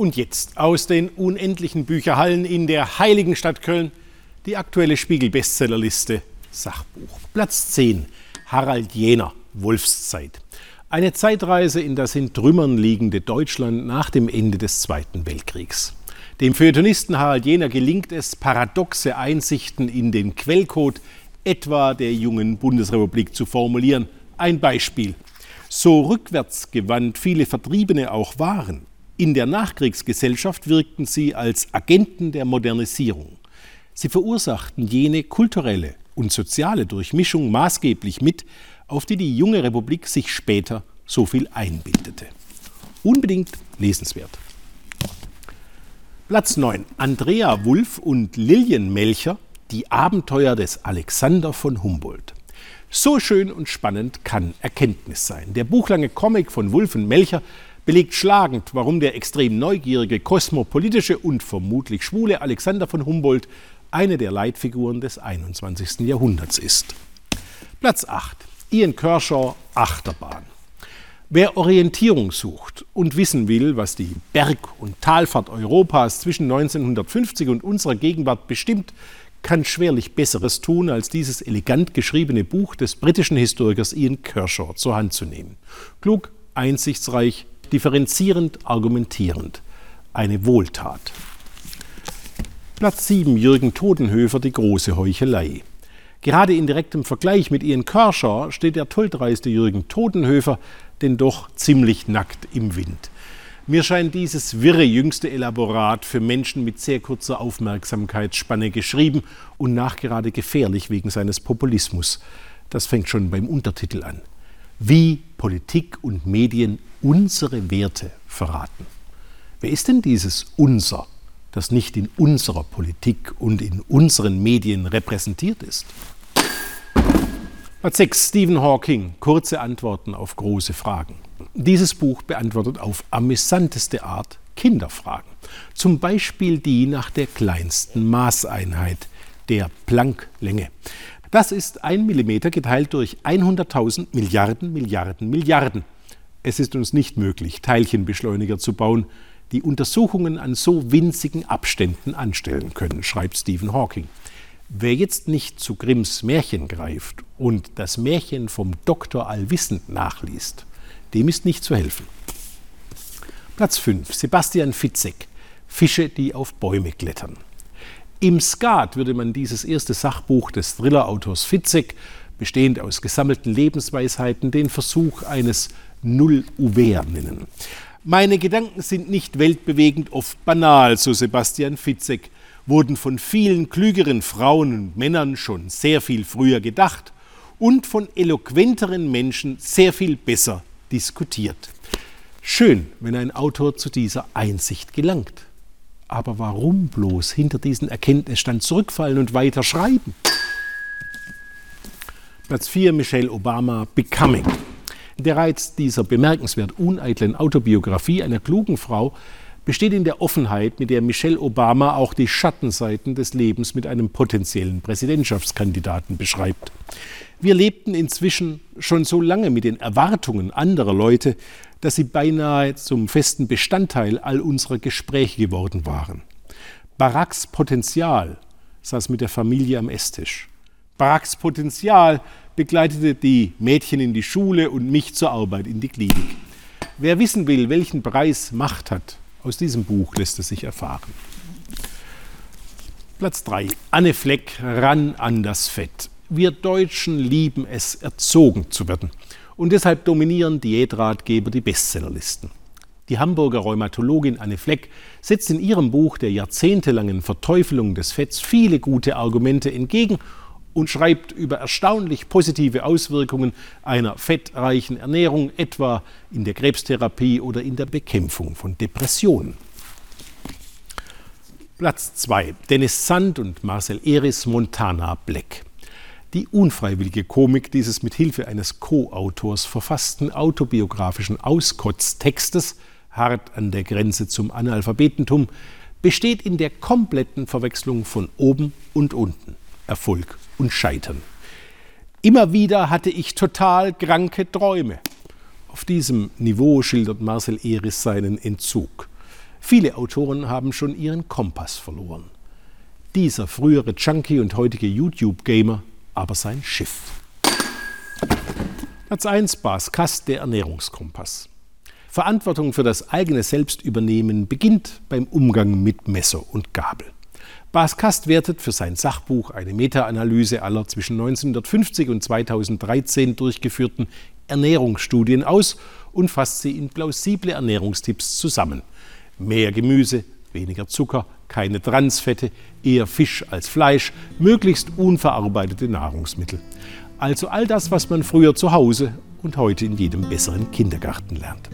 Und jetzt aus den unendlichen Bücherhallen in der heiligen Stadt Köln die aktuelle Spiegel-Bestsellerliste Sachbuch. Platz 10 Harald Jener Wolfszeit. Eine Zeitreise in das in Trümmern liegende Deutschland nach dem Ende des Zweiten Weltkriegs. Dem Feuilletonisten Harald Jener gelingt es, paradoxe Einsichten in den Quellcode etwa der jungen Bundesrepublik zu formulieren. Ein Beispiel. So rückwärtsgewandt viele Vertriebene auch waren, in der Nachkriegsgesellschaft wirkten sie als Agenten der Modernisierung. Sie verursachten jene kulturelle und soziale Durchmischung maßgeblich mit, auf die die junge Republik sich später so viel einbildete. Unbedingt lesenswert. Platz 9. Andrea Wulff und Lilien Melcher, die Abenteuer des Alexander von Humboldt. So schön und spannend kann Erkenntnis sein. Der buchlange Comic von Wulff und Melcher belegt schlagend, warum der extrem neugierige, kosmopolitische und vermutlich schwule Alexander von Humboldt eine der Leitfiguren des 21. Jahrhunderts ist. Platz 8. Ian Kershaw Achterbahn. Wer Orientierung sucht und wissen will, was die Berg- und Talfahrt Europas zwischen 1950 und unserer Gegenwart bestimmt, kann schwerlich Besseres tun, als dieses elegant geschriebene Buch des britischen Historikers Ian Kershaw zur Hand zu nehmen. Klug, einsichtsreich, differenzierend, argumentierend. Eine Wohltat. Platz 7 Jürgen Todenhöfer Die große Heuchelei. Gerade in direktem Vergleich mit Ian Kershaw steht der tulldreiste Jürgen Todenhöfer denn doch ziemlich nackt im Wind. Mir scheint dieses wirre jüngste Elaborat für Menschen mit sehr kurzer Aufmerksamkeitsspanne geschrieben und nachgerade gefährlich wegen seines Populismus. Das fängt schon beim Untertitel an. Wie Politik und Medien unsere Werte verraten. Wer ist denn dieses Unser? das nicht in unserer Politik und in unseren Medien repräsentiert ist. Platz 6. Stephen Hawking. Kurze Antworten auf große Fragen. Dieses Buch beantwortet auf amüsanteste Art Kinderfragen. Zum Beispiel die nach der kleinsten Maßeinheit, der Plancklänge. Das ist ein Millimeter geteilt durch 100.000 Milliarden, Milliarden, Milliarden. Es ist uns nicht möglich, Teilchenbeschleuniger zu bauen, die Untersuchungen an so winzigen Abständen anstellen können, schreibt Stephen Hawking. Wer jetzt nicht zu Grimms Märchen greift und das Märchen vom Doktor Allwissend nachliest, dem ist nicht zu helfen. Platz 5. Sebastian Fitzek. Fische, die auf Bäume klettern. Im Skat würde man dieses erste Sachbuch des Thrillerautors Fitzek, bestehend aus gesammelten Lebensweisheiten, den Versuch eines Null-Uver nennen. Meine Gedanken sind nicht weltbewegend, oft banal, so Sebastian Fitzek, wurden von vielen klügeren Frauen und Männern schon sehr viel früher gedacht und von eloquenteren Menschen sehr viel besser diskutiert. Schön, wenn ein Autor zu dieser Einsicht gelangt. Aber warum bloß hinter diesen Erkenntnisstand zurückfallen und weiter schreiben? Platz 4 Michelle Obama Becoming. Der Reiz dieser bemerkenswert uneitlen Autobiografie einer klugen Frau besteht in der Offenheit, mit der Michelle Obama auch die Schattenseiten des Lebens mit einem potenziellen Präsidentschaftskandidaten beschreibt. Wir lebten inzwischen schon so lange mit den Erwartungen anderer Leute, dass sie beinahe zum festen Bestandteil all unserer Gespräche geworden waren. Baracks Potenzial saß mit der Familie am Esstisch. Baracks Potenzial begleitete die Mädchen in die Schule und mich zur Arbeit in die Klinik. Wer wissen will, welchen Preis Macht hat, aus diesem Buch lässt es sich erfahren. Platz 3. Anne Fleck ran an das Fett. Wir Deutschen lieben es, erzogen zu werden. Und deshalb dominieren Diätratgeber die Bestsellerlisten. Die Hamburger Rheumatologin Anne Fleck setzt in ihrem Buch der jahrzehntelangen Verteufelung des Fetts viele gute Argumente entgegen und schreibt über erstaunlich positive Auswirkungen einer fettreichen Ernährung, etwa in der Krebstherapie oder in der Bekämpfung von Depressionen. Platz 2. Dennis Sand und Marcel Eris Montana Black. Die unfreiwillige Komik dieses mit Hilfe eines Co-Autors verfassten autobiografischen Auskotztextes, hart an der Grenze zum Analphabetentum, besteht in der kompletten Verwechslung von oben und unten. Erfolg und Scheitern. Immer wieder hatte ich total kranke Träume. Auf diesem Niveau schildert Marcel Eris seinen Entzug. Viele Autoren haben schon ihren Kompass verloren. Dieser frühere Junkie und heutige YouTube-Gamer aber sein Schiff. Platz 1 Bas Kast, der Ernährungskompass. Verantwortung für das eigene Selbstübernehmen beginnt beim Umgang mit Messer und Gabel. Bas Kast wertet für sein Sachbuch eine Meta-Analyse aller zwischen 1950 und 2013 durchgeführten Ernährungsstudien aus und fasst sie in plausible Ernährungstipps zusammen. Mehr Gemüse, weniger Zucker, keine Transfette, eher Fisch als Fleisch, möglichst unverarbeitete Nahrungsmittel. Also all das, was man früher zu Hause und heute in jedem besseren Kindergarten lernt.